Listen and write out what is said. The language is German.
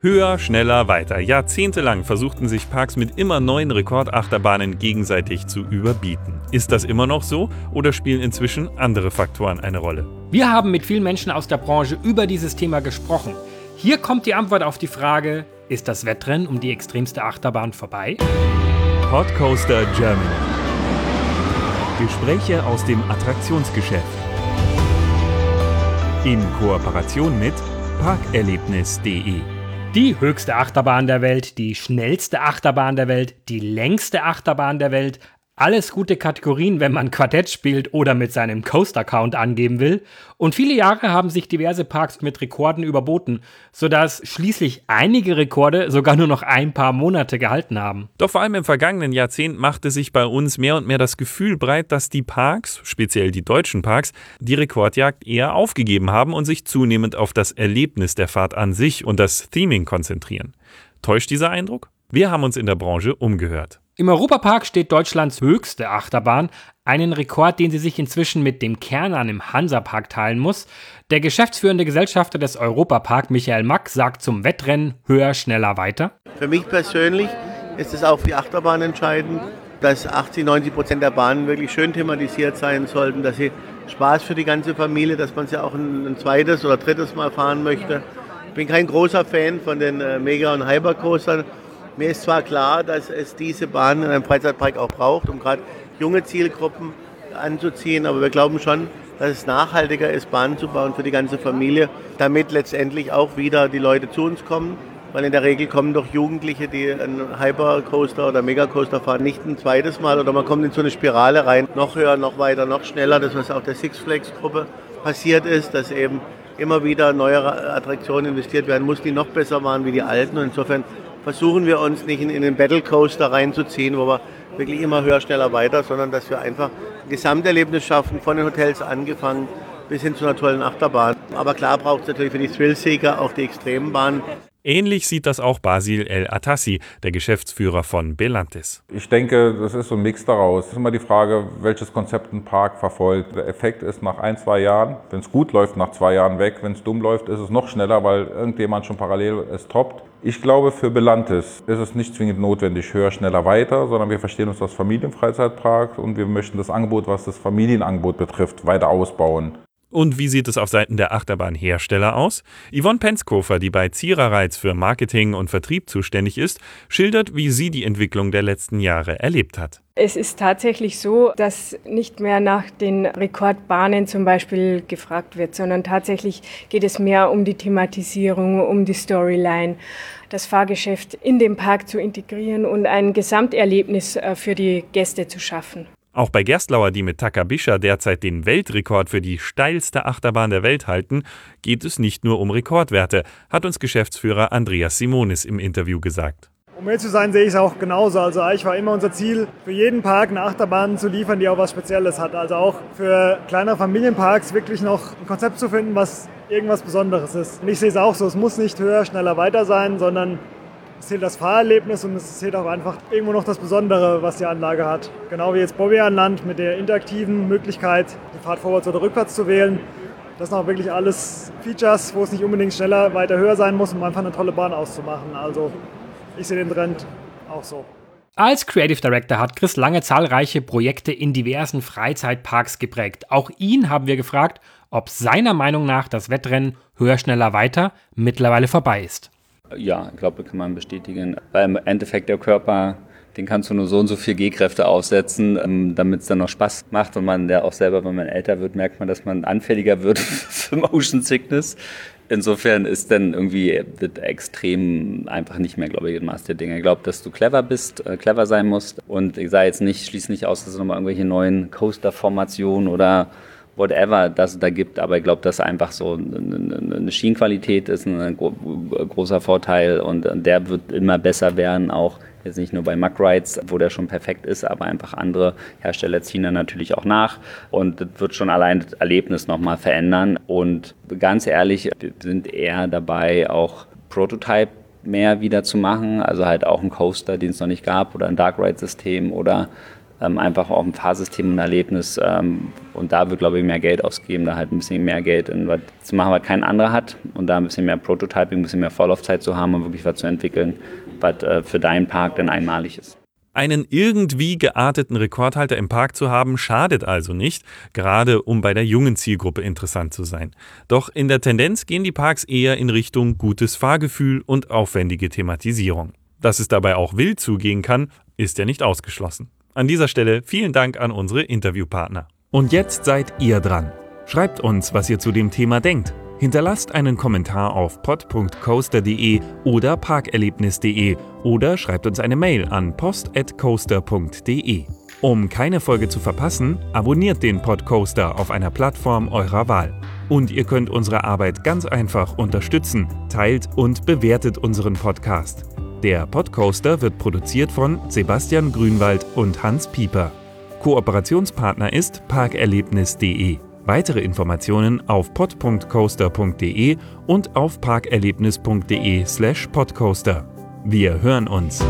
Höher, schneller, weiter. Jahrzehntelang versuchten sich Parks mit immer neuen Rekordachterbahnen gegenseitig zu überbieten. Ist das immer noch so oder spielen inzwischen andere Faktoren eine Rolle? Wir haben mit vielen Menschen aus der Branche über dieses Thema gesprochen. Hier kommt die Antwort auf die Frage, ist das Wettrennen um die extremste Achterbahn vorbei? Podcoaster Germany. Gespräche aus dem Attraktionsgeschäft. In Kooperation mit parkerlebnis.de die höchste Achterbahn der Welt, die schnellste Achterbahn der Welt, die längste Achterbahn der Welt, alles gute Kategorien, wenn man Quartett spielt oder mit seinem Coaster-Count angeben will. Und viele Jahre haben sich diverse Parks mit Rekorden überboten, sodass schließlich einige Rekorde sogar nur noch ein paar Monate gehalten haben. Doch vor allem im vergangenen Jahrzehnt machte sich bei uns mehr und mehr das Gefühl breit, dass die Parks, speziell die deutschen Parks, die Rekordjagd eher aufgegeben haben und sich zunehmend auf das Erlebnis der Fahrt an sich und das Theming konzentrieren. Täuscht dieser Eindruck? Wir haben uns in der Branche umgehört. Im Europapark steht Deutschlands höchste Achterbahn, einen Rekord, den sie sich inzwischen mit dem Kernern im Hansapark teilen muss. Der geschäftsführende Gesellschafter des Europapark, Michael Mack, sagt zum Wettrennen höher, schneller, weiter. Für mich persönlich ist es auch für die Achterbahn entscheidend, dass 80, 90 Prozent der Bahnen wirklich schön thematisiert sein sollten, dass sie Spaß für die ganze Familie, dass man sie auch ein, ein zweites oder drittes Mal fahren möchte. Ich bin kein großer Fan von den äh, Mega- und Hypercoastern mir ist zwar klar, dass es diese Bahn in einem Freizeitpark auch braucht, um gerade junge Zielgruppen anzuziehen, aber wir glauben schon, dass es nachhaltiger ist, Bahnen zu bauen für die ganze Familie, damit letztendlich auch wieder die Leute zu uns kommen. Weil in der Regel kommen doch Jugendliche, die einen Hypercoaster oder Megacoaster fahren, nicht ein zweites Mal oder man kommt in so eine Spirale rein, noch höher, noch weiter, noch schneller. Das, was auch der Six Flags Gruppe passiert ist, dass eben immer wieder neuere Attraktionen investiert werden muss, die noch besser waren wie die alten. Und insofern versuchen wir uns nicht in, in den Battle Coaster reinzuziehen, wo wir wirklich immer höher, schneller, weiter, sondern dass wir einfach ein Gesamterlebnis schaffen, von den Hotels angefangen bis hin zu einer tollen Achterbahn. Aber klar braucht es natürlich für die Thrillseeker auch die Extrembahn. Ähnlich sieht das auch Basil El Atassi, der Geschäftsführer von Belantis. Ich denke, das ist so ein Mix daraus. Es ist immer die Frage, welches Konzept ein Park verfolgt. Der Effekt ist nach ein, zwei Jahren, wenn es gut läuft, nach zwei Jahren weg. Wenn es dumm läuft, ist es noch schneller, weil irgendjemand schon parallel es toppt. Ich glaube, für Belantis ist es nicht zwingend notwendig, höher, schneller, weiter, sondern wir verstehen uns als Familienfreizeitpark und wir möchten das Angebot, was das Familienangebot betrifft, weiter ausbauen. Und wie sieht es auf Seiten der Achterbahnhersteller aus? Yvonne Penzkofer, die bei Ziererreiz für Marketing und Vertrieb zuständig ist, schildert, wie sie die Entwicklung der letzten Jahre erlebt hat. Es ist tatsächlich so, dass nicht mehr nach den Rekordbahnen zum Beispiel gefragt wird, sondern tatsächlich geht es mehr um die Thematisierung, um die Storyline, das Fahrgeschäft in den Park zu integrieren und ein Gesamterlebnis äh, für die Gäste zu schaffen. Auch bei Gerstlauer, die mit Takabisha derzeit den Weltrekord für die steilste Achterbahn der Welt halten, geht es nicht nur um Rekordwerte, hat uns Geschäftsführer Andreas Simonis im Interview gesagt. Um ehrlich zu sein, sehe ich es auch genauso. Also eigentlich war immer unser Ziel, für jeden Park eine Achterbahn zu liefern, die auch was Spezielles hat. Also auch für kleinere Familienparks wirklich noch ein Konzept zu finden, was irgendwas Besonderes ist. Und ich sehe es auch so, es muss nicht höher, schneller, weiter sein, sondern zählt das Fahrerlebnis und es zählt auch einfach irgendwo noch das Besondere, was die Anlage hat. Genau wie jetzt Bobby an Land mit der interaktiven Möglichkeit, die Fahrt vorwärts oder rückwärts zu wählen. Das sind auch wirklich alles Features, wo es nicht unbedingt schneller, weiter, höher sein muss, um einfach eine tolle Bahn auszumachen. Also ich sehe den Trend auch so. Als Creative Director hat Chris lange zahlreiche Projekte in diversen Freizeitparks geprägt. Auch ihn haben wir gefragt, ob seiner Meinung nach das Wettrennen höher, schneller, weiter mittlerweile vorbei ist. Ja, ich glaube, kann man bestätigen. Weil im Endeffekt der Körper, den kannst du nur so und so viel G-Kräfte aufsetzen, ähm, damit es dann noch Spaß macht. Und man ja auch selber, wenn man älter wird, merkt man, dass man anfälliger wird für Motion Sickness. Insofern ist dann irgendwie das extrem einfach nicht mehr, glaube ich, ein Maß der Dinge. Ich glaube, dass du clever bist, äh, clever sein musst. Und ich sage jetzt nicht, schließe nicht aus, dass es nochmal irgendwelche neuen Coaster-Formationen oder whatever das da gibt. Aber ich glaube, dass einfach so eine Schienenqualität ist ein großer Vorteil und der wird immer besser werden, auch jetzt nicht nur bei Mack Rides, wo der schon perfekt ist, aber einfach andere Hersteller ziehen dann natürlich auch nach und das wird schon allein das Erlebnis nochmal verändern und ganz ehrlich, wir sind eher dabei, auch Prototype mehr wieder zu machen, also halt auch ein Coaster, den es noch nicht gab oder ein Dark Ride System oder ähm, einfach auch ein Fahrsystem und Erlebnis. Ähm, und da wird, glaube ich, mehr Geld ausgeben, da halt ein bisschen mehr Geld in was zu machen, was kein anderer hat. Und da ein bisschen mehr Prototyping, ein bisschen mehr Vorlaufzeit zu haben und wirklich was zu entwickeln, was äh, für deinen Park dann einmalig ist. Einen irgendwie gearteten Rekordhalter im Park zu haben, schadet also nicht, gerade um bei der jungen Zielgruppe interessant zu sein. Doch in der Tendenz gehen die Parks eher in Richtung gutes Fahrgefühl und aufwendige Thematisierung. Dass es dabei auch wild zugehen kann, ist ja nicht ausgeschlossen. An dieser Stelle vielen Dank an unsere Interviewpartner. Und jetzt seid ihr dran. Schreibt uns, was ihr zu dem Thema denkt. Hinterlasst einen Kommentar auf pod.coaster.de oder parkerlebnis.de oder schreibt uns eine Mail an post.coaster.de. Um keine Folge zu verpassen, abonniert den Podcoaster auf einer Plattform eurer Wahl. Und ihr könnt unsere Arbeit ganz einfach unterstützen, teilt und bewertet unseren Podcast. Der Podcoaster wird produziert von Sebastian Grünwald und Hans Pieper. Kooperationspartner ist parkerlebnis.de. Weitere Informationen auf pod.coaster.de und auf parkerlebnis.de/podcoaster. Wir hören uns.